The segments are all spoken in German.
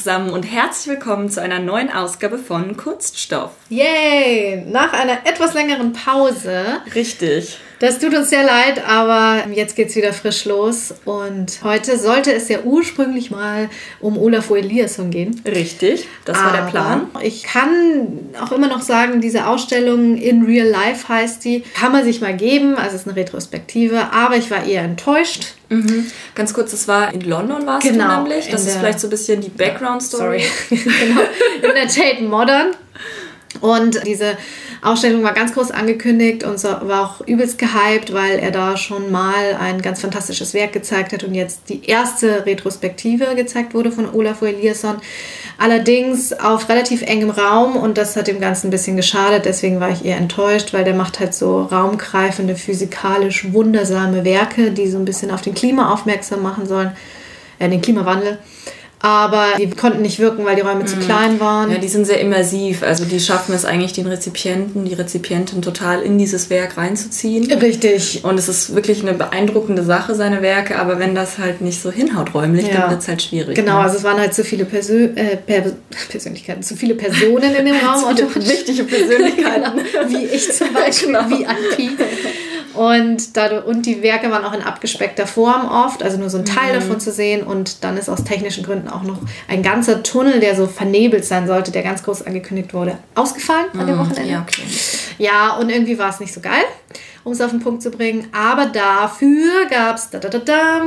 Zusammen und herzlich willkommen zu einer neuen Ausgabe von Kunststoff. Yay! Nach einer etwas längeren Pause. Richtig. Das tut uns sehr leid, aber jetzt geht's wieder frisch los. Und heute sollte es ja ursprünglich mal um Olafur Eliasson gehen. Richtig, das war der Plan. Ich kann auch immer noch sagen, diese Ausstellung in Real Life heißt die, kann man sich mal geben. Also es ist eine Retrospektive, aber ich war eher enttäuscht. Mhm. Ganz kurz, das war in London warst genau, du nämlich. Das ist vielleicht so ein bisschen die Background-Story. Sorry. genau, in der Tate Modern. Und diese Ausstellung war ganz groß angekündigt und war auch übelst gehypt, weil er da schon mal ein ganz fantastisches Werk gezeigt hat und jetzt die erste Retrospektive gezeigt wurde von Olafur Eliasson. Allerdings auf relativ engem Raum und das hat dem Ganzen ein bisschen geschadet. Deswegen war ich eher enttäuscht, weil der macht halt so raumgreifende, physikalisch wundersame Werke, die so ein bisschen auf den Klima aufmerksam machen sollen, äh, den Klimawandel aber die konnten nicht wirken, weil die Räume zu mhm. klein waren. Ja, die sind sehr immersiv. Also die schaffen es eigentlich, den Rezipienten, die Rezipientin total in dieses Werk reinzuziehen. Richtig. Und es ist wirklich eine beeindruckende Sache, seine Werke, aber wenn das halt nicht so hinhaut räumlich, ja. dann wird es halt schwierig. Genau, ne? also es waren halt zu viele Persö äh, per Persönlichkeiten, zu viele Personen in dem Raum. und wichtige Persönlichkeiten. genau. Wie ich zum Beispiel, genau. wie Anpi. Und, dadurch, und die Werke waren auch in abgespeckter Form oft, also nur so ein Teil mhm. davon zu sehen. Und dann ist aus technischen Gründen auch noch ein ganzer Tunnel, der so vernebelt sein sollte, der ganz groß angekündigt wurde, ausgefallen an dem mhm. Wochenende. Ja, okay. ja, und irgendwie war es nicht so geil, um es auf den Punkt zu bringen. Aber dafür gab es,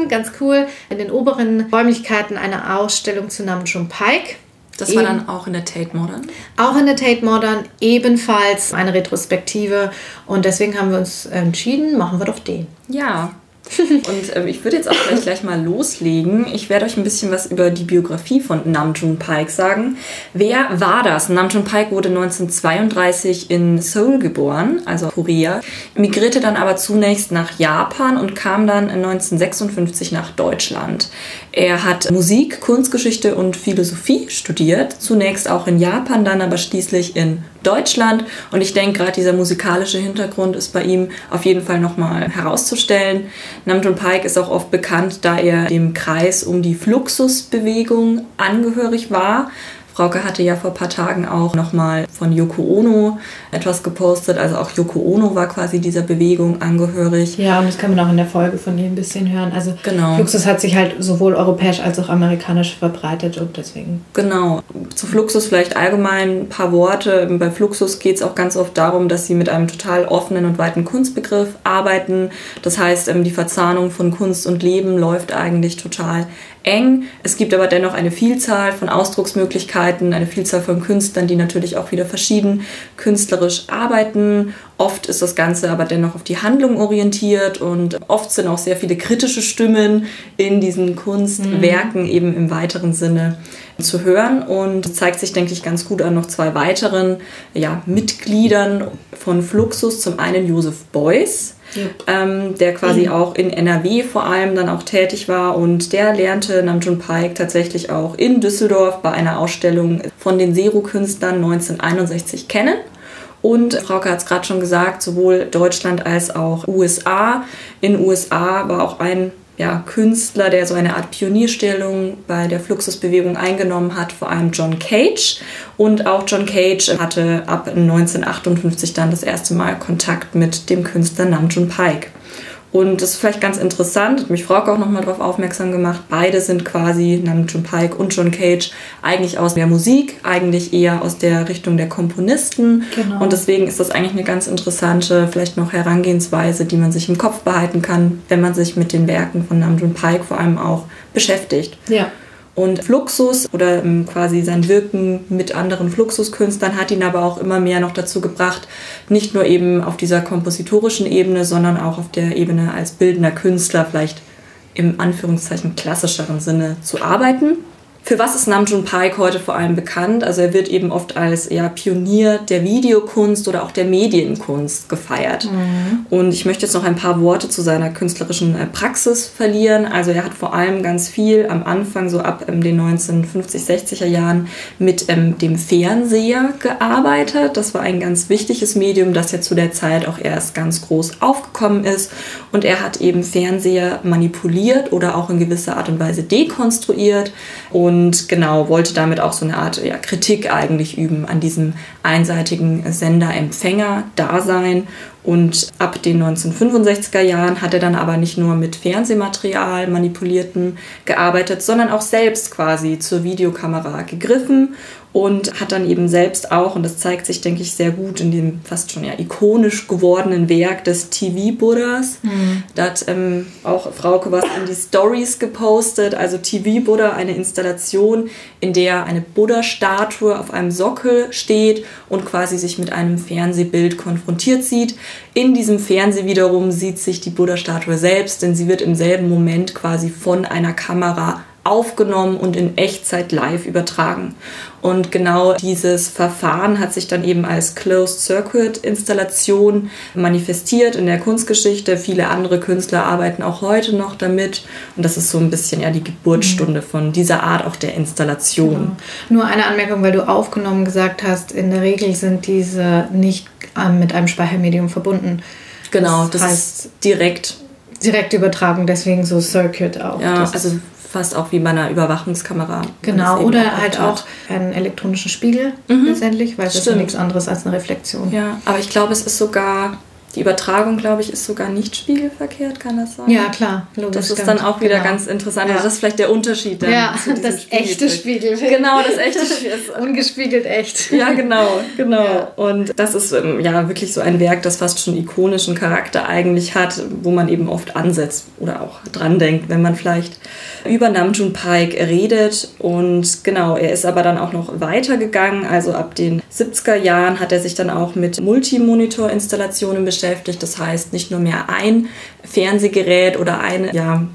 ganz cool, in den oberen Räumlichkeiten eine Ausstellung zu Namen John Pike. Das war dann auch in der Tate Modern? Auch in der Tate Modern, ebenfalls eine Retrospektive. Und deswegen haben wir uns entschieden, machen wir doch den. Ja, und äh, ich würde jetzt auch gleich, gleich mal loslegen. Ich werde euch ein bisschen was über die Biografie von Namjoon Pike sagen. Wer war das? Namjoon Pike wurde 1932 in Seoul geboren, also Korea, migrierte dann aber zunächst nach Japan und kam dann 1956 nach Deutschland. Er hat Musik, Kunstgeschichte und Philosophie studiert, zunächst auch in Japan, dann aber schließlich in Deutschland. Und ich denke, gerade dieser musikalische Hintergrund ist bei ihm auf jeden Fall nochmal herauszustellen. Namjoon Pike ist auch oft bekannt, da er dem Kreis um die Fluxusbewegung angehörig war. Frauke hatte ja vor ein paar Tagen auch nochmal von Yoko Ono etwas gepostet. Also auch Yoko Ono war quasi dieser Bewegung angehörig. Ja, und das kann man auch in der Folge von ihr ein bisschen hören. Also genau. Fluxus hat sich halt sowohl europäisch als auch amerikanisch verbreitet und deswegen. Genau. Zu Fluxus vielleicht allgemein ein paar Worte. Bei Fluxus geht es auch ganz oft darum, dass sie mit einem total offenen und weiten Kunstbegriff arbeiten. Das heißt, ähm, die Verzahnung von Kunst und Leben läuft eigentlich total eng. Es gibt aber dennoch eine Vielzahl von Ausdrucksmöglichkeiten, eine Vielzahl von Künstlern, die natürlich auch wieder verschieden künstlerisch arbeiten. Oft ist das Ganze aber dennoch auf die Handlung orientiert und oft sind auch sehr viele kritische Stimmen in diesen Kunstwerken mhm. eben im weiteren Sinne zu hören und zeigt sich, denke ich, ganz gut an noch zwei weiteren ja, Mitgliedern von Fluxus. Zum einen Josef Beuys, Yep. Ähm, der quasi mhm. auch in NRW vor allem dann auch tätig war und der lernte Namjoon Pike tatsächlich auch in Düsseldorf bei einer Ausstellung von den Zero-Künstlern 1961 kennen. Und Frauke hat es gerade schon gesagt, sowohl Deutschland als auch USA. In USA war auch ein ja, Künstler, der so eine Art Pionierstellung bei der Fluxusbewegung eingenommen hat, vor allem John Cage. Und auch John Cage hatte ab 1958 dann das erste Mal Kontakt mit dem Künstler Namjoon Pike. Und das ist vielleicht ganz interessant, hat mich Frauke auch nochmal darauf aufmerksam gemacht. Beide sind quasi, Namjoon Pike und John Cage, eigentlich aus der Musik, eigentlich eher aus der Richtung der Komponisten. Genau. Und deswegen ist das eigentlich eine ganz interessante, vielleicht noch Herangehensweise, die man sich im Kopf behalten kann, wenn man sich mit den Werken von Namjoon Pike vor allem auch beschäftigt. Ja. Und Fluxus oder ähm, quasi sein Wirken mit anderen Fluxuskünstlern hat ihn aber auch immer mehr noch dazu gebracht, nicht nur eben auf dieser kompositorischen Ebene, sondern auch auf der Ebene als bildender Künstler vielleicht im Anführungszeichen klassischeren Sinne zu arbeiten. Für was ist Namjoon Paik heute vor allem bekannt? Also er wird eben oft als ja, Pionier der Videokunst oder auch der Medienkunst gefeiert. Mhm. Und ich möchte jetzt noch ein paar Worte zu seiner künstlerischen äh, Praxis verlieren. Also er hat vor allem ganz viel am Anfang, so ab ähm, den 1950, 60er Jahren, mit ähm, dem Fernseher gearbeitet. Das war ein ganz wichtiges Medium, das ja zu der Zeit auch erst ganz groß aufgekommen ist. Und er hat eben Fernseher manipuliert oder auch in gewisser Art und Weise dekonstruiert. Und und genau wollte damit auch so eine Art ja, Kritik eigentlich üben an diesem einseitigen Sender-Empfänger-Dasein. Und ab den 1965er Jahren hat er dann aber nicht nur mit Fernsehmaterial manipulierten gearbeitet, sondern auch selbst quasi zur Videokamera gegriffen und hat dann eben selbst auch, und das zeigt sich, denke ich, sehr gut in dem fast schon ja ikonisch gewordenen Werk des TV-Buddhas. Mhm. Da hat ähm, auch Frauke was in die Stories gepostet, also TV-Buddha, eine Installation, in der eine Buddha-Statue auf einem Sockel steht und quasi sich mit einem Fernsehbild konfrontiert sieht. In diesem Fernseh wiederum sieht sich die Buddha-Statue selbst, denn sie wird im selben Moment quasi von einer Kamera aufgenommen und in Echtzeit live übertragen. Und genau dieses Verfahren hat sich dann eben als Closed Circuit Installation manifestiert in der Kunstgeschichte. Viele andere Künstler arbeiten auch heute noch damit. Und das ist so ein bisschen ja die Geburtsstunde mhm. von dieser Art auch der Installation. Genau. Nur eine Anmerkung, weil du aufgenommen gesagt hast, in der Regel sind diese nicht ähm, mit einem Speichermedium verbunden. Genau, das, das heißt direkt direkt übertragen, deswegen so Circuit auch. Ja, also fast auch wie bei einer Überwachungskamera. Genau, oder halt auch einen elektronischen Spiegel mhm. letztendlich, weil das ist ja nichts anderes als eine Reflexion. Ja, aber ich glaube, es ist sogar die Übertragung, glaube ich, ist sogar nicht spiegelverkehrt, kann das sein? Ja, klar. Logisch, das ist dann auch wieder genau. ganz interessant. Ja. Also das ist vielleicht der Unterschied dann. Ja, das echte Spiegelbild. Genau, das echte Spiegelbild. Ungespiegelt echt. Ja, genau, genau. Ja. Und das ist ähm, ja wirklich so ein Werk, das fast schon ikonischen Charakter eigentlich hat, wo man eben oft ansetzt oder auch dran denkt, wenn man vielleicht über Namjoon Paik redet. Und genau, er ist aber dann auch noch weitergegangen. Also ab den 70er Jahren hat er sich dann auch mit Multimonitor-Installationen beschäftigt beschäftigt. Das heißt, nicht nur mehr ein Fernsehgerät oder ein ja,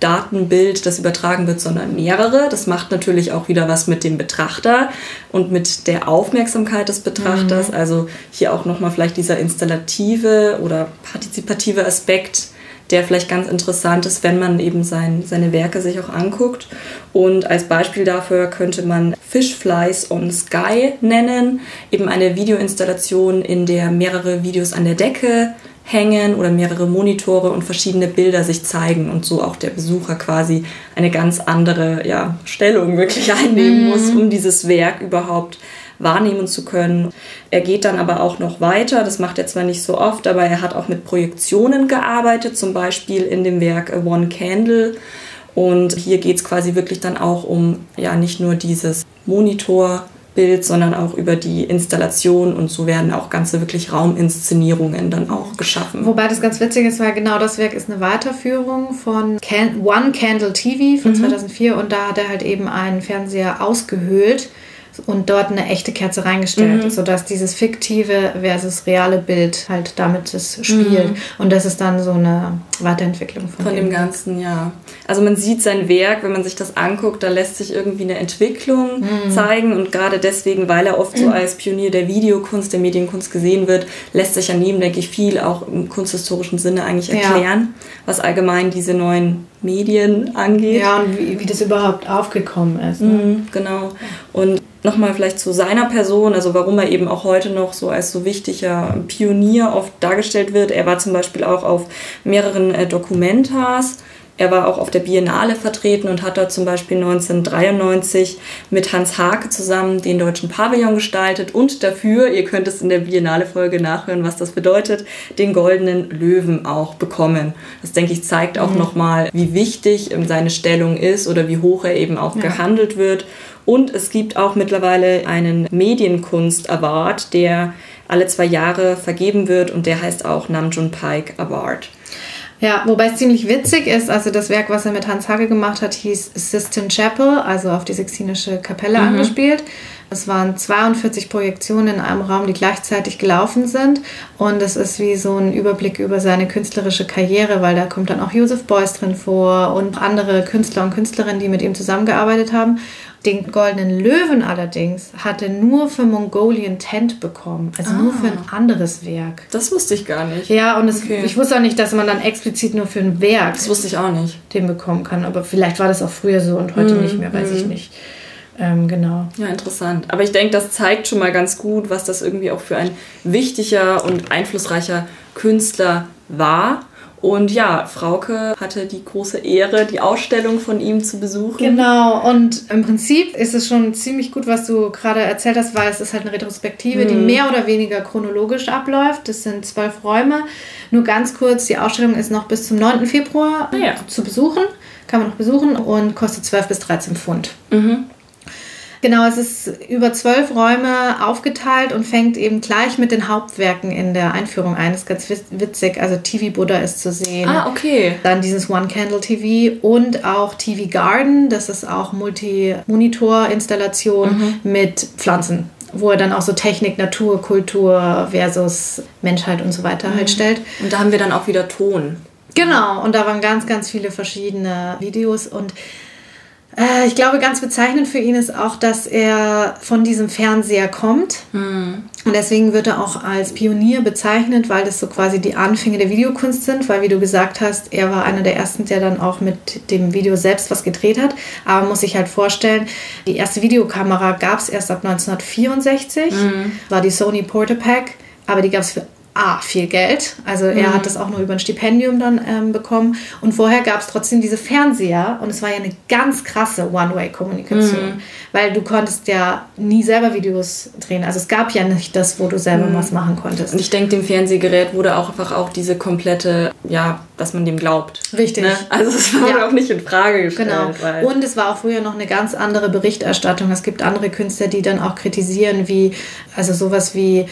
Datenbild, das übertragen wird, sondern mehrere. Das macht natürlich auch wieder was mit dem Betrachter und mit der Aufmerksamkeit des Betrachters. Mhm. Also hier auch nochmal vielleicht dieser installative oder partizipative Aspekt der vielleicht ganz interessant ist, wenn man eben sein, seine Werke sich auch anguckt. Und als Beispiel dafür könnte man Fish Flies on Sky nennen, eben eine Videoinstallation, in der mehrere Videos an der Decke hängen oder mehrere Monitore und verschiedene Bilder sich zeigen und so auch der Besucher quasi eine ganz andere ja, Stellung wirklich einnehmen mhm. muss, um dieses Werk überhaupt wahrnehmen zu können. Er geht dann aber auch noch weiter, das macht er zwar nicht so oft, aber er hat auch mit Projektionen gearbeitet, zum Beispiel in dem Werk One Candle. Und hier geht es quasi wirklich dann auch um ja nicht nur dieses Monitor, Bild, sondern auch über die Installation und so werden auch ganze wirklich Rauminszenierungen dann auch geschaffen. Wobei das ganz witzig ist, weil genau das Werk ist eine Weiterführung von Can One Candle TV von mhm. 2004 und da hat er halt eben einen Fernseher ausgehöhlt und dort eine echte Kerze reingestellt, mhm. sodass dieses fiktive versus reale Bild halt damit es spielt. Mhm. Und das ist dann so eine Weiterentwicklung von, von dem, dem Ganzen, ja. Also man sieht sein Werk, wenn man sich das anguckt, da lässt sich irgendwie eine Entwicklung mhm. zeigen und gerade deswegen, weil er oft so als Pionier der Videokunst, der Medienkunst gesehen wird, lässt sich an ihm, denke ich, viel auch im kunsthistorischen Sinne eigentlich erklären, ja. was allgemein diese neuen Medien angeht. Ja, und wie, wie das überhaupt aufgekommen ist. Ne? Mhm, genau. Und nochmal vielleicht zu seiner Person, also warum er eben auch heute noch so als so wichtiger Pionier oft dargestellt wird. Er war zum Beispiel auch auf mehreren äh, Dokumentas. Er war auch auf der Biennale vertreten und hat dort zum Beispiel 1993 mit Hans Hake zusammen den deutschen Pavillon gestaltet und dafür, ihr könnt es in der Biennale-Folge nachhören, was das bedeutet, den goldenen Löwen auch bekommen. Das denke ich zeigt auch mhm. nochmal, wie wichtig ähm, seine Stellung ist oder wie hoch er eben auch ja. gehandelt wird und es gibt auch mittlerweile einen Medienkunst-Award, der alle zwei Jahre vergeben wird und der heißt auch Namjoon Paik Award. Ja, wobei es ziemlich witzig ist, also das Werk, was er mit Hans Hage gemacht hat, hieß Sistine Chapel, also auf die Sixtinische Kapelle mhm. angespielt. Es waren 42 Projektionen in einem Raum, die gleichzeitig gelaufen sind. Und es ist wie so ein Überblick über seine künstlerische Karriere, weil da kommt dann auch Joseph Beuys drin vor und andere Künstler und Künstlerinnen, die mit ihm zusammengearbeitet haben. Den Goldenen Löwen allerdings hatte nur für Mongolian Tent bekommen, also ah. nur für ein ah. anderes Werk. Das wusste ich gar nicht. Ja, und es, okay. ich wusste auch nicht, dass man dann explizit nur für ein Werk. Das wusste ich auch nicht. Den bekommen kann. Aber vielleicht war das auch früher so und heute mm, nicht mehr, weiß mm. ich nicht. Ähm, genau. Ja, interessant. Aber ich denke, das zeigt schon mal ganz gut, was das irgendwie auch für ein wichtiger und einflussreicher Künstler war. Und ja, Frauke hatte die große Ehre, die Ausstellung von ihm zu besuchen. Genau, und im Prinzip ist es schon ziemlich gut, was du gerade erzählt hast, weil es ist halt eine Retrospektive, mhm. die mehr oder weniger chronologisch abläuft. Das sind zwölf Räume. Nur ganz kurz, die Ausstellung ist noch bis zum 9. Februar ah, ja. zu besuchen. Kann man noch besuchen und kostet 12 bis 13 Pfund. Mhm. Genau, es ist über zwölf Räume aufgeteilt und fängt eben gleich mit den Hauptwerken in der Einführung ein. Das ist ganz witzig. Also TV Buddha ist zu sehen. Ah, okay. Dann dieses One Candle TV und auch TV Garden. Das ist auch Multi-Monitor-Installation mhm. mit Pflanzen wo er dann auch so Technik, Natur, Kultur versus Menschheit und so weiter halt mhm. halt stellt. Und da haben wir dann auch wieder Ton. Genau, und da waren ganz, ganz viele verschiedene Videos und ich glaube, ganz bezeichnend für ihn ist auch, dass er von diesem Fernseher kommt. Mhm. Und deswegen wird er auch als Pionier bezeichnet, weil das so quasi die Anfänge der Videokunst sind. Weil, wie du gesagt hast, er war einer der ersten, der dann auch mit dem Video selbst was gedreht hat. Aber man muss sich halt vorstellen, die erste Videokamera gab es erst ab 1964. Mhm. War die Sony Portapack. Aber die gab es für A, viel Geld. Also er mhm. hat das auch nur über ein Stipendium dann ähm, bekommen. Und vorher gab es trotzdem diese Fernseher und es war ja eine ganz krasse One-Way-Kommunikation. Mhm. Weil du konntest ja nie selber Videos drehen. Also es gab ja nicht das, wo du selber mhm. was machen konntest. Und ich denke, dem Fernsehgerät wurde auch einfach auch diese komplette, ja, dass man dem glaubt. Richtig. Ne? Also es wurde ja. auch nicht in Frage gestellt. Genau. Und es war auch früher noch eine ganz andere Berichterstattung. Es gibt andere Künstler, die dann auch kritisieren, wie, also sowas wie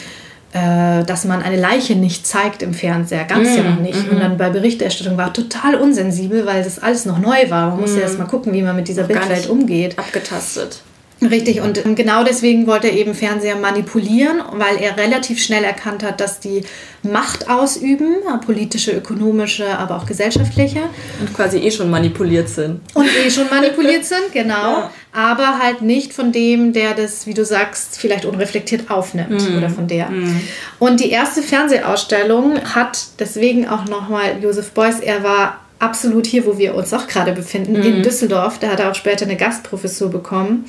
dass man eine Leiche nicht zeigt im Fernseher, ganz mm, ja noch nicht. Mm Und dann bei Berichterstattung war total unsensibel, weil das alles noch neu war. Man mm. musste erst mal gucken, wie man mit dieser Bildwelt umgeht. Abgetastet. Richtig, und genau deswegen wollte er eben Fernseher manipulieren, weil er relativ schnell erkannt hat, dass die Macht ausüben, politische, ökonomische, aber auch gesellschaftliche. Und quasi eh schon manipuliert sind. Und eh schon manipuliert sind, genau. Ja. Aber halt nicht von dem, der das, wie du sagst, vielleicht unreflektiert aufnimmt mm. oder von der. Mm. Und die erste Fernsehausstellung hat deswegen auch nochmal Josef Beuys, er war absolut hier, wo wir uns auch gerade befinden, mm. in Düsseldorf. Da hat er auch später eine Gastprofessur bekommen.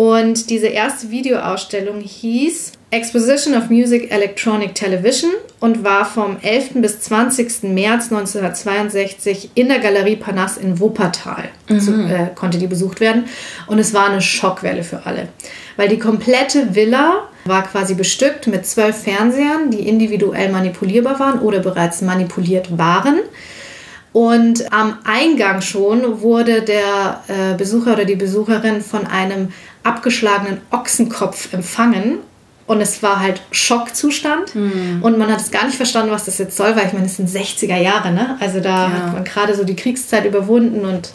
Und diese erste Videoausstellung hieß Exposition of Music Electronic Television und war vom 11. bis 20. März 1962 in der Galerie Panas in Wuppertal. Mhm. Zu, äh, konnte die besucht werden. Und es war eine Schockwelle für alle. Weil die komplette Villa war quasi bestückt mit zwölf Fernsehern, die individuell manipulierbar waren oder bereits manipuliert waren. Und am Eingang schon wurde der äh, Besucher oder die Besucherin von einem abgeschlagenen Ochsenkopf empfangen. Und es war halt Schockzustand. Mhm. Und man hat es gar nicht verstanden, was das jetzt soll, weil ich meine, es sind 60er Jahre, ne? Also da ja. hat man gerade so die Kriegszeit überwunden und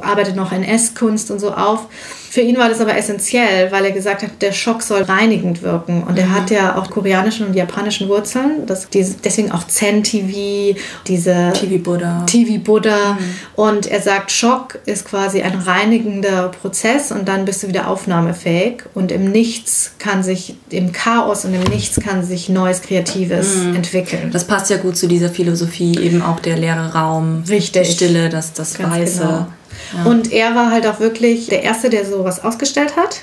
arbeitet noch in Esskunst und so auf. Für ihn war das aber essentiell, weil er gesagt hat, der Schock soll reinigend wirken. Und mhm. er hat ja auch koreanischen und japanischen Wurzeln. Das, diese, deswegen auch Zen-TV, diese TV-Buddha. TV-Buddha. Mhm. Und er sagt, Schock ist quasi ein reinigender Prozess und dann bist du wieder aufnahmefähig. Und im Nichts kann sich, im Chaos und im Nichts kann sich Neues, Kreatives mhm. entwickeln. Das passt ja gut zu dieser Philosophie, eben auch der leere Raum, Richtig. die Stille, das, das Ganz Weiße. Genau. Und er war halt auch wirklich der Erste, der sowas ausgestellt hat,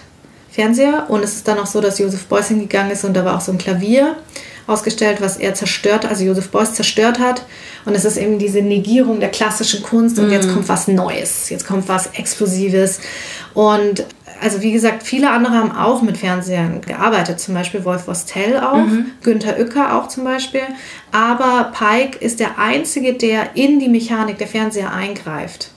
Fernseher. Und es ist dann auch so, dass Joseph Beuys hingegangen ist und da war auch so ein Klavier ausgestellt, was er zerstört, also Joseph Beuys zerstört hat. Und es ist eben diese Negierung der klassischen Kunst und mm. jetzt kommt was Neues, jetzt kommt was Explosives. Und also wie gesagt, viele andere haben auch mit Fernsehern gearbeitet, zum Beispiel Wolf Vostell auch, mhm. Günther Uecker auch zum Beispiel. Aber Pike ist der Einzige, der in die Mechanik der Fernseher eingreift.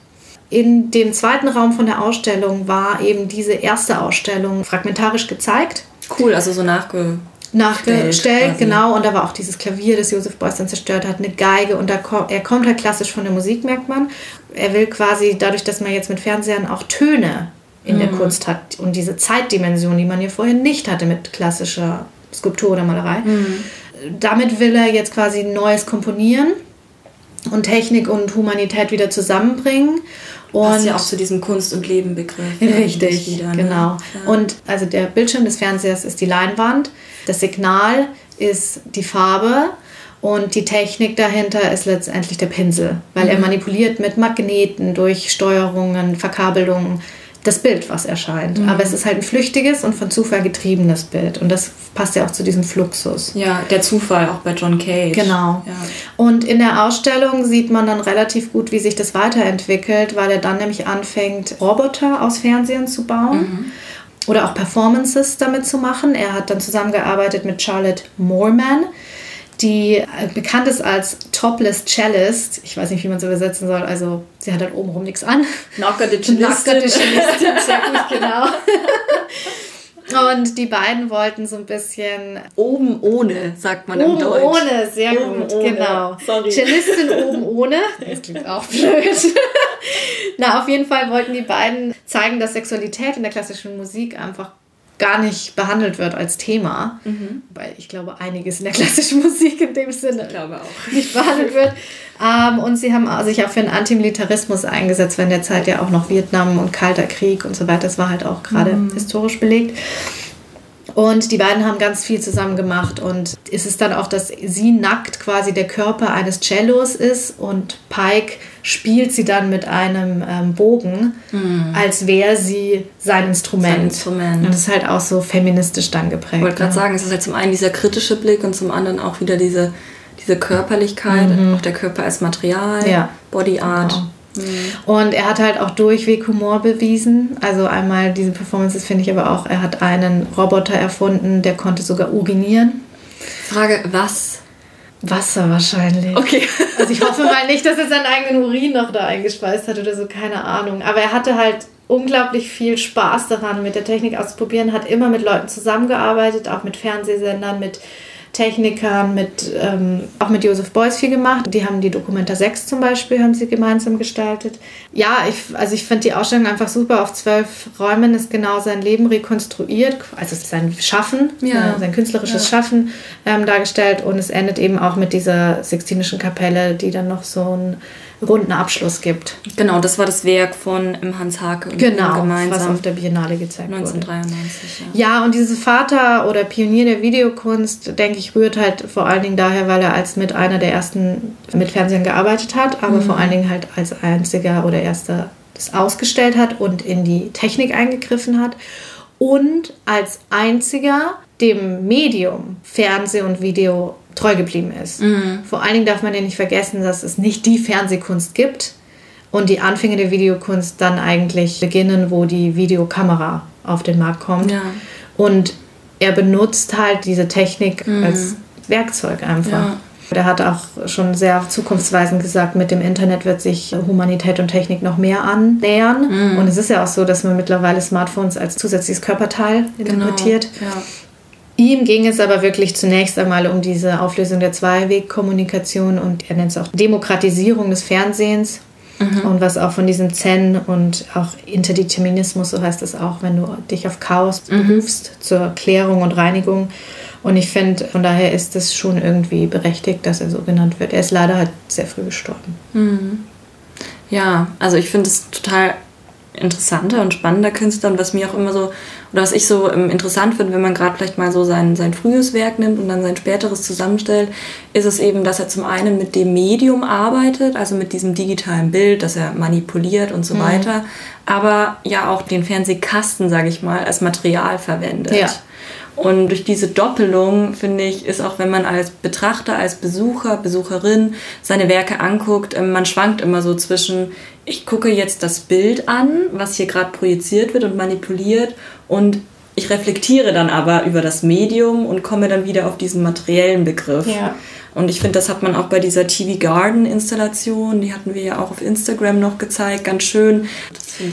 In dem zweiten Raum von der Ausstellung war eben diese erste Ausstellung fragmentarisch gezeigt. Cool, also so nachge nachgestellt, genau. Und da war auch dieses Klavier, das Josef Beuys dann zerstört hat, eine Geige. Und da kommt, er kommt halt klassisch von der Musik, merkt man. Er will quasi, dadurch, dass man jetzt mit Fernsehern auch Töne in mhm. der Kunst hat und diese Zeitdimension, die man ja vorher nicht hatte mit klassischer Skulptur oder Malerei. Mhm. Damit will er jetzt quasi Neues komponieren und Technik und Humanität wieder zusammenbringen. Und Passt ja auch zu diesem Kunst- und Leben-Begriff. Richtig, wieder, ne? genau. Ja. Und also der Bildschirm des Fernsehers ist die Leinwand, das Signal ist die Farbe und die Technik dahinter ist letztendlich der Pinsel, weil mhm. er manipuliert mit Magneten durch Steuerungen, Verkabelungen das Bild, was erscheint. Mhm. Aber es ist halt ein flüchtiges und von Zufall getriebenes Bild. Und das passt ja auch zu diesem Fluxus. Ja, der Zufall auch bei John Cage. Genau. Ja. Und in der Ausstellung sieht man dann relativ gut, wie sich das weiterentwickelt, weil er dann nämlich anfängt, Roboter aus Fernsehen zu bauen. Mhm. Oder auch Performances damit zu machen. Er hat dann zusammengearbeitet mit Charlotte Moorman, die äh, bekannt ist als Topless Cellist. Ich weiß nicht, wie man es übersetzen soll. Also sie hat halt obenrum nichts an. Knocker the Cellistin. Knocker the Cellistin, sehr gut, genau. Und die beiden wollten so ein bisschen. Oben ohne, sagt man oben im Deutsch. Oben ohne, sehr oben gut, ohne. genau. Sorry. Cellistin oben ohne. Das klingt auch blöd. Na, auf jeden Fall wollten die beiden zeigen, dass Sexualität in der klassischen Musik einfach gar nicht behandelt wird als Thema, mhm. weil ich glaube, einiges in der klassischen Musik in dem Sinne nicht behandelt wird. Ähm, und sie haben sich auch für den Antimilitarismus eingesetzt, weil in der Zeit ja auch noch Vietnam und Kalter Krieg und so weiter, das war halt auch gerade mhm. historisch belegt. Und die beiden haben ganz viel zusammen gemacht und ist es dann auch, dass sie nackt quasi der Körper eines Cellos ist und Pike spielt sie dann mit einem ähm, Bogen, mhm. als wäre sie sein Instrument. sein Instrument. Und das ist halt auch so feministisch dann geprägt. Ich wollte gerade ja. sagen, es ist halt zum einen dieser kritische Blick und zum anderen auch wieder diese, diese Körperlichkeit, mhm. auch der Körper als Material, ja. Body Art. Genau. Mhm. Und er hat halt auch durchweg Humor bewiesen. Also einmal diese Performances finde ich aber auch, er hat einen Roboter erfunden, der konnte sogar urinieren. Frage, was? Wasser wahrscheinlich. Okay. Also ich hoffe mal nicht, dass er seinen eigenen Urin noch da eingespeist hat oder so, keine Ahnung. Aber er hatte halt unglaublich viel Spaß daran, mit der Technik auszuprobieren, hat immer mit Leuten zusammengearbeitet, auch mit Fernsehsendern, mit Technikern, mit, ähm, auch mit Joseph Beuys viel gemacht. Die haben die Dokumenta 6 zum Beispiel, haben sie gemeinsam gestaltet. Ja, ich, also ich finde die Ausstellung einfach super. Auf zwölf Räumen ist genau sein Leben rekonstruiert, also sein Schaffen, ja. äh, sein künstlerisches ja. Schaffen ähm, dargestellt. Und es endet eben auch mit dieser Sixtinischen Kapelle, die dann noch so ein runden Abschluss gibt. Genau, das war das Werk von Hans Hake und genau, gemeinsam. was auf der Biennale gezeigt 1993, wurde. Ja. ja, und dieses Vater oder Pionier der Videokunst, denke ich, rührt halt vor allen Dingen daher, weil er als mit einer der ersten mit Fernsehen gearbeitet hat, aber mhm. vor allen Dingen halt als einziger oder erster das ausgestellt hat und in die Technik eingegriffen hat und als einziger dem Medium Fernseh und Video treu geblieben ist. Mhm. Vor allen Dingen darf man ja nicht vergessen, dass es nicht die Fernsehkunst gibt und die Anfänge der Videokunst dann eigentlich beginnen, wo die Videokamera auf den Markt kommt. Ja. Und er benutzt halt diese Technik mhm. als Werkzeug einfach. Ja. Der hat auch schon sehr zukunftsweisend gesagt, mit dem Internet wird sich Humanität und Technik noch mehr annähern. Mhm. Und es ist ja auch so, dass man mittlerweile Smartphones als zusätzliches Körperteil genau. interpretiert. Genau. Ja. Ihm ging es aber wirklich zunächst einmal um diese Auflösung der Zweiwegkommunikation und er nennt es auch Demokratisierung des Fernsehens. Mhm. Und was auch von diesem Zen und auch Interdeterminismus, so heißt es auch, wenn du dich auf Chaos mhm. berufst zur Klärung und Reinigung. Und ich finde, von daher ist es schon irgendwie berechtigt, dass er so genannt wird. Er ist leider halt sehr früh gestorben. Mhm. Ja, also ich finde es total interessanter und spannender Künstler und was mir auch immer so, oder was ich so ähm, interessant finde, wenn man gerade vielleicht mal so sein, sein frühes Werk nimmt und dann sein späteres zusammenstellt, ist es eben, dass er zum einen mit dem Medium arbeitet, also mit diesem digitalen Bild, das er manipuliert und so mhm. weiter, aber ja auch den Fernsehkasten, sage ich mal, als Material verwendet. Ja. Und durch diese Doppelung, finde ich, ist auch, wenn man als Betrachter, als Besucher, Besucherin seine Werke anguckt, ähm, man schwankt immer so zwischen, ich gucke jetzt das Bild an, was hier gerade projiziert wird und manipuliert und ich reflektiere dann aber über das Medium und komme dann wieder auf diesen materiellen Begriff. Ja. Und ich finde, das hat man auch bei dieser TV Garden Installation, die hatten wir ja auch auf Instagram noch gezeigt, ganz schön.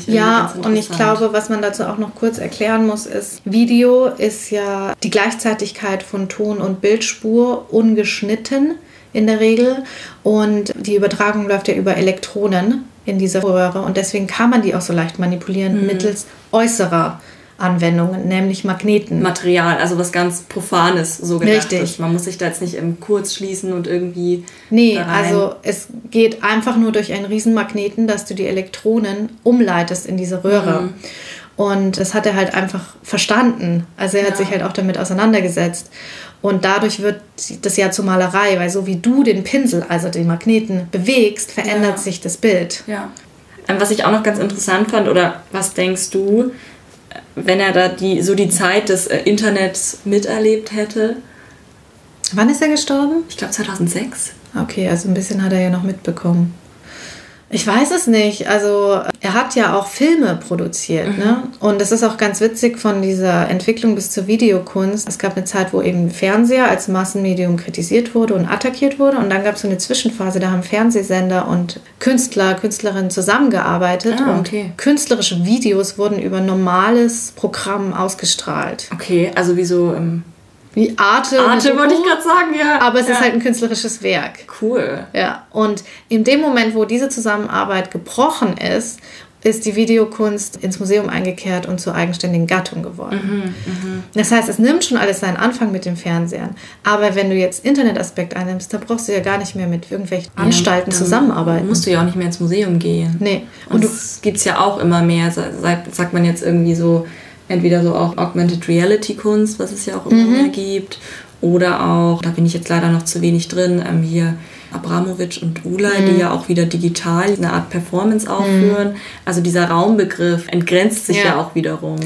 ja, und ich glaube, was man dazu auch noch kurz erklären muss, ist, Video ist ja die Gleichzeitigkeit von Ton und Bildspur ungeschnitten in der Regel. Und die Übertragung läuft ja über Elektronen in dieser Röhre. Und deswegen kann man die auch so leicht manipulieren mhm. mittels äußerer Anwendungen, nämlich Magneten. Material, also was ganz Profanes so gedacht Richtig. ist. Man muss sich da jetzt nicht im Kurz schließen und irgendwie. Nee, also es geht einfach nur durch einen Riesenmagneten, dass du die Elektronen umleitest in diese Röhre. Mhm. Und das hat er halt einfach verstanden. Also er ja. hat sich halt auch damit auseinandergesetzt. Und dadurch wird das ja zur Malerei, weil so wie du den Pinsel, also den Magneten, bewegst, verändert ja. sich das Bild. Ja. Ähm, was ich auch noch ganz interessant fand, oder was denkst du, wenn er da die, so die Zeit des äh, Internets miterlebt hätte. Wann ist er gestorben? Ich glaube 2006. Okay, also ein bisschen hat er ja noch mitbekommen. Ich weiß es nicht. Also er hat ja auch Filme produziert. Mhm. Ne? Und es ist auch ganz witzig von dieser Entwicklung bis zur Videokunst. Es gab eine Zeit, wo eben Fernseher als Massenmedium kritisiert wurde und attackiert wurde. Und dann gab es so eine Zwischenphase, da haben Fernsehsender und Künstler, Künstlerinnen zusammengearbeitet. Ah, okay. Und künstlerische Videos wurden über normales Programm ausgestrahlt. Okay, also wie so im wie Arte. Arte wollte ich gerade sagen, ja. Aber es ja. ist halt ein künstlerisches Werk. Cool. Ja. Und in dem Moment, wo diese Zusammenarbeit gebrochen ist, ist die Videokunst ins Museum eingekehrt und zur eigenständigen Gattung geworden. Mhm, mh. Das heißt, es nimmt schon alles seinen Anfang mit den Fernsehern. Aber wenn du jetzt Internetaspekt einnimmst, dann brauchst du ja gar nicht mehr mit irgendwelchen ja, Anstalten zusammenarbeiten. musst du ja auch nicht mehr ins Museum gehen. Nee. Und, und das gibt es ja auch immer mehr. Sagt man jetzt irgendwie so, entweder so auch Augmented Reality Kunst, was es ja auch immer mhm. mehr gibt, oder auch, da bin ich jetzt leider noch zu wenig drin, ähm, hier Abramovic und Ulay, mhm. die ja auch wieder digital eine Art Performance aufführen. Mhm. Also dieser Raumbegriff entgrenzt sich ja. ja. auch wiederum.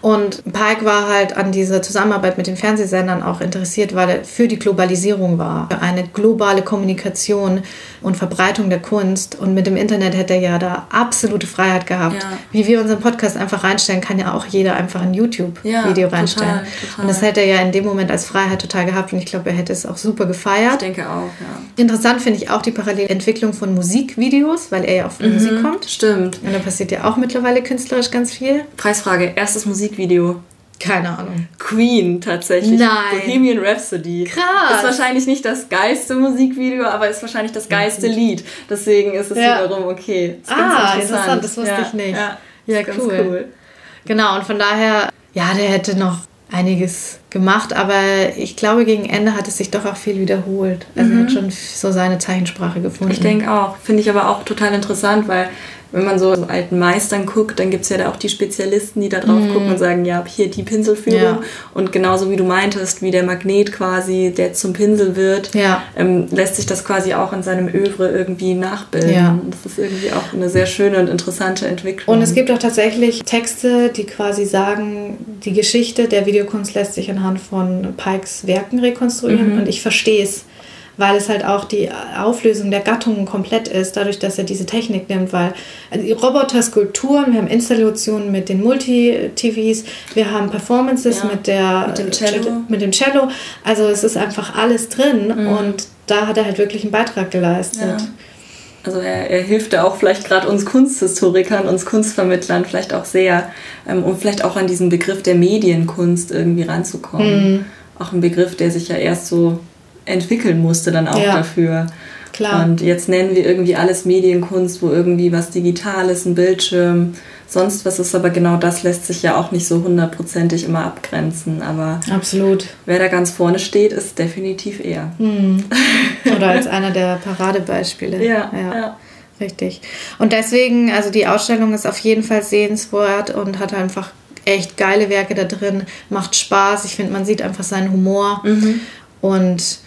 Und Pike war halt an dieser Zusammenarbeit mit den Fernsehsendern auch interessiert, weil er für die Globalisierung war. Für eine globale Kommunikation und Verbreitung der Kunst. Und mit dem Internet hätte er ja da absolute Freiheit gehabt. Ja. Wie wir unseren Podcast einfach reinstellen, kann ja auch jeder einfach ein YouTube-Video ja, reinstellen. Total, total. Und das hätte er ja in dem Moment als Freiheit total gehabt. Und ich glaube, er hätte es auch super gefeiert. Ich denke auch, ja. Interessant finde ich auch die Parallelentwicklung von Musikvideos, weil er ja auch von mhm, Musik kommt. Stimmt. Und da passiert ja auch mittlerweile künstlerisch ganz viel. Preisfrage: erstes Musikvideo. Keine Ahnung. Queen tatsächlich. Nein. Bohemian Rhapsody. Krass. Ist wahrscheinlich nicht das geilste Musikvideo, aber ist wahrscheinlich das geilste Lied. Deswegen ist es ja. wiederum okay. Ist ah, interessant. interessant. Das wusste ja. ich nicht. Ja, ja cool. cool. Genau, und von daher, ja, der hätte noch einiges gemacht, aber ich glaube, gegen Ende hat es sich doch auch viel wiederholt. Also mhm. er hat schon so seine Zeichensprache gefunden. Ich denke auch. Finde ich aber auch total interessant, weil wenn man so alten Meistern guckt, dann gibt es ja da auch die Spezialisten, die da drauf mm. gucken und sagen, ja, hier die Pinselführung. Ja. Und genauso wie du meintest, wie der Magnet quasi, der zum Pinsel wird, ja. ähm, lässt sich das quasi auch in seinem Övre irgendwie nachbilden. Ja. Das ist irgendwie auch eine sehr schöne und interessante Entwicklung. Und es gibt auch tatsächlich Texte, die quasi sagen, die Geschichte der Videokunst lässt sich anhand von Pikes Werken rekonstruieren mhm. und ich verstehe es weil es halt auch die Auflösung der Gattungen komplett ist, dadurch, dass er diese Technik nimmt, weil also Roboter-Skulpturen, wir haben Installationen mit den Multi-TVs, wir haben Performances ja, mit, der, mit, dem Cello. mit dem Cello. Also es ist einfach alles drin mhm. und da hat er halt wirklich einen Beitrag geleistet. Ja. Also er, er, hilft da auch vielleicht gerade uns Kunsthistorikern, uns Kunstvermittlern vielleicht auch sehr, ähm, um vielleicht auch an diesen Begriff der Medienkunst irgendwie ranzukommen. Mhm. Auch ein Begriff, der sich ja erst so entwickeln musste dann auch ja, dafür. Klar. Und jetzt nennen wir irgendwie alles Medienkunst, wo irgendwie was Digitales, ein Bildschirm, sonst was ist, aber genau das lässt sich ja auch nicht so hundertprozentig immer abgrenzen. Aber absolut. Wer da ganz vorne steht, ist definitiv er. Hm. Oder als einer der Paradebeispiele. ja. ja. ja. Richtig. Und deswegen, also die Ausstellung ist auf jeden Fall sehenswert und hat einfach echt geile Werke da drin, macht Spaß. Ich finde, man sieht einfach seinen Humor. Mhm. Und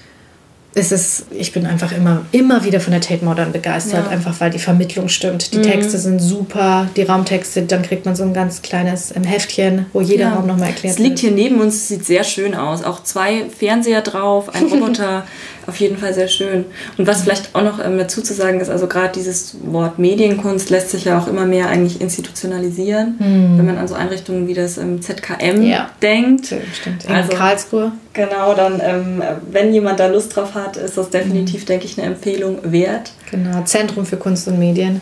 es ist, ich bin einfach immer, immer wieder von der Tate Modern begeistert, ja. einfach weil die Vermittlung stimmt. Die mhm. Texte sind super, die Raumtexte, dann kriegt man so ein ganz kleines Heftchen, wo jeder ja. Raum nochmal erklärt wird. Es liegt hier neben uns, sieht sehr schön aus. Auch zwei Fernseher drauf, ein Roboter Auf jeden Fall sehr schön. Und was vielleicht auch noch ähm, dazu zu sagen ist, also gerade dieses Wort Medienkunst lässt sich ja auch immer mehr eigentlich institutionalisieren, Hm. wenn man an so Einrichtungen wie das ähm, ZKM Ja. denkt. Stimmt. In Also- Karlsruhe. Genau, dann, ähm, wenn jemand da Lust drauf hat, ist das definitiv, denke ich, eine Empfehlung wert. Genau, Zentrum für Kunst und Medien.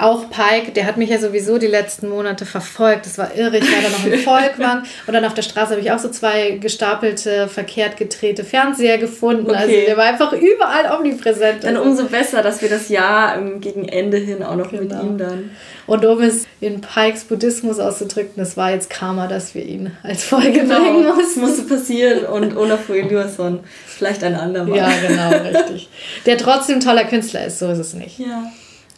Auch Pike, der hat mich ja sowieso die letzten Monate verfolgt. Das war irre. Ich war da noch in Volkmann und dann auf der Straße habe ich auch so zwei gestapelte, verkehrt gedrehte Fernseher gefunden. Also Okay. der war einfach überall omnipräsent. Dann Also- umso besser, dass wir das Jahr ähm, gegen Ende hin auch noch mit Genau. ihm dann. Und um es in Pikes Buddhismus auszudrücken, das war jetzt Karma, dass wir ihn als Folge bringen Genau, das mussten. musste passieren und Olaf Eliasson vielleicht ein andermal. Ja, genau, richtig. Der trotzdem toller Künstler ist, so ist es nicht. Ja.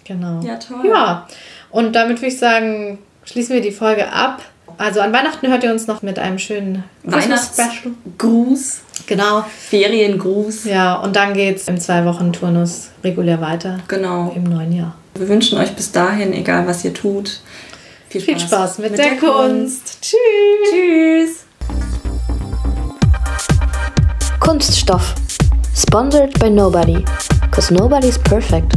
Genau. Ja, toll. Ja, und damit würde ich sagen, schließen wir die Folge ab. Also an Weihnachten hört ihr uns noch mit einem schönen. Weihnachtsgruß, Genau. Feriengruß. Ja, und dann geht es im Zwei-Wochen-Turnus regulär weiter Genau. im neuen Jahr. Wir wünschen euch bis dahin, egal was ihr tut, viel Spaß, Viel Spaß mit, der, Kunst. Tschüss. Tschüss. Kunststoff. Sponsored by nobody. Cause nobody's perfect.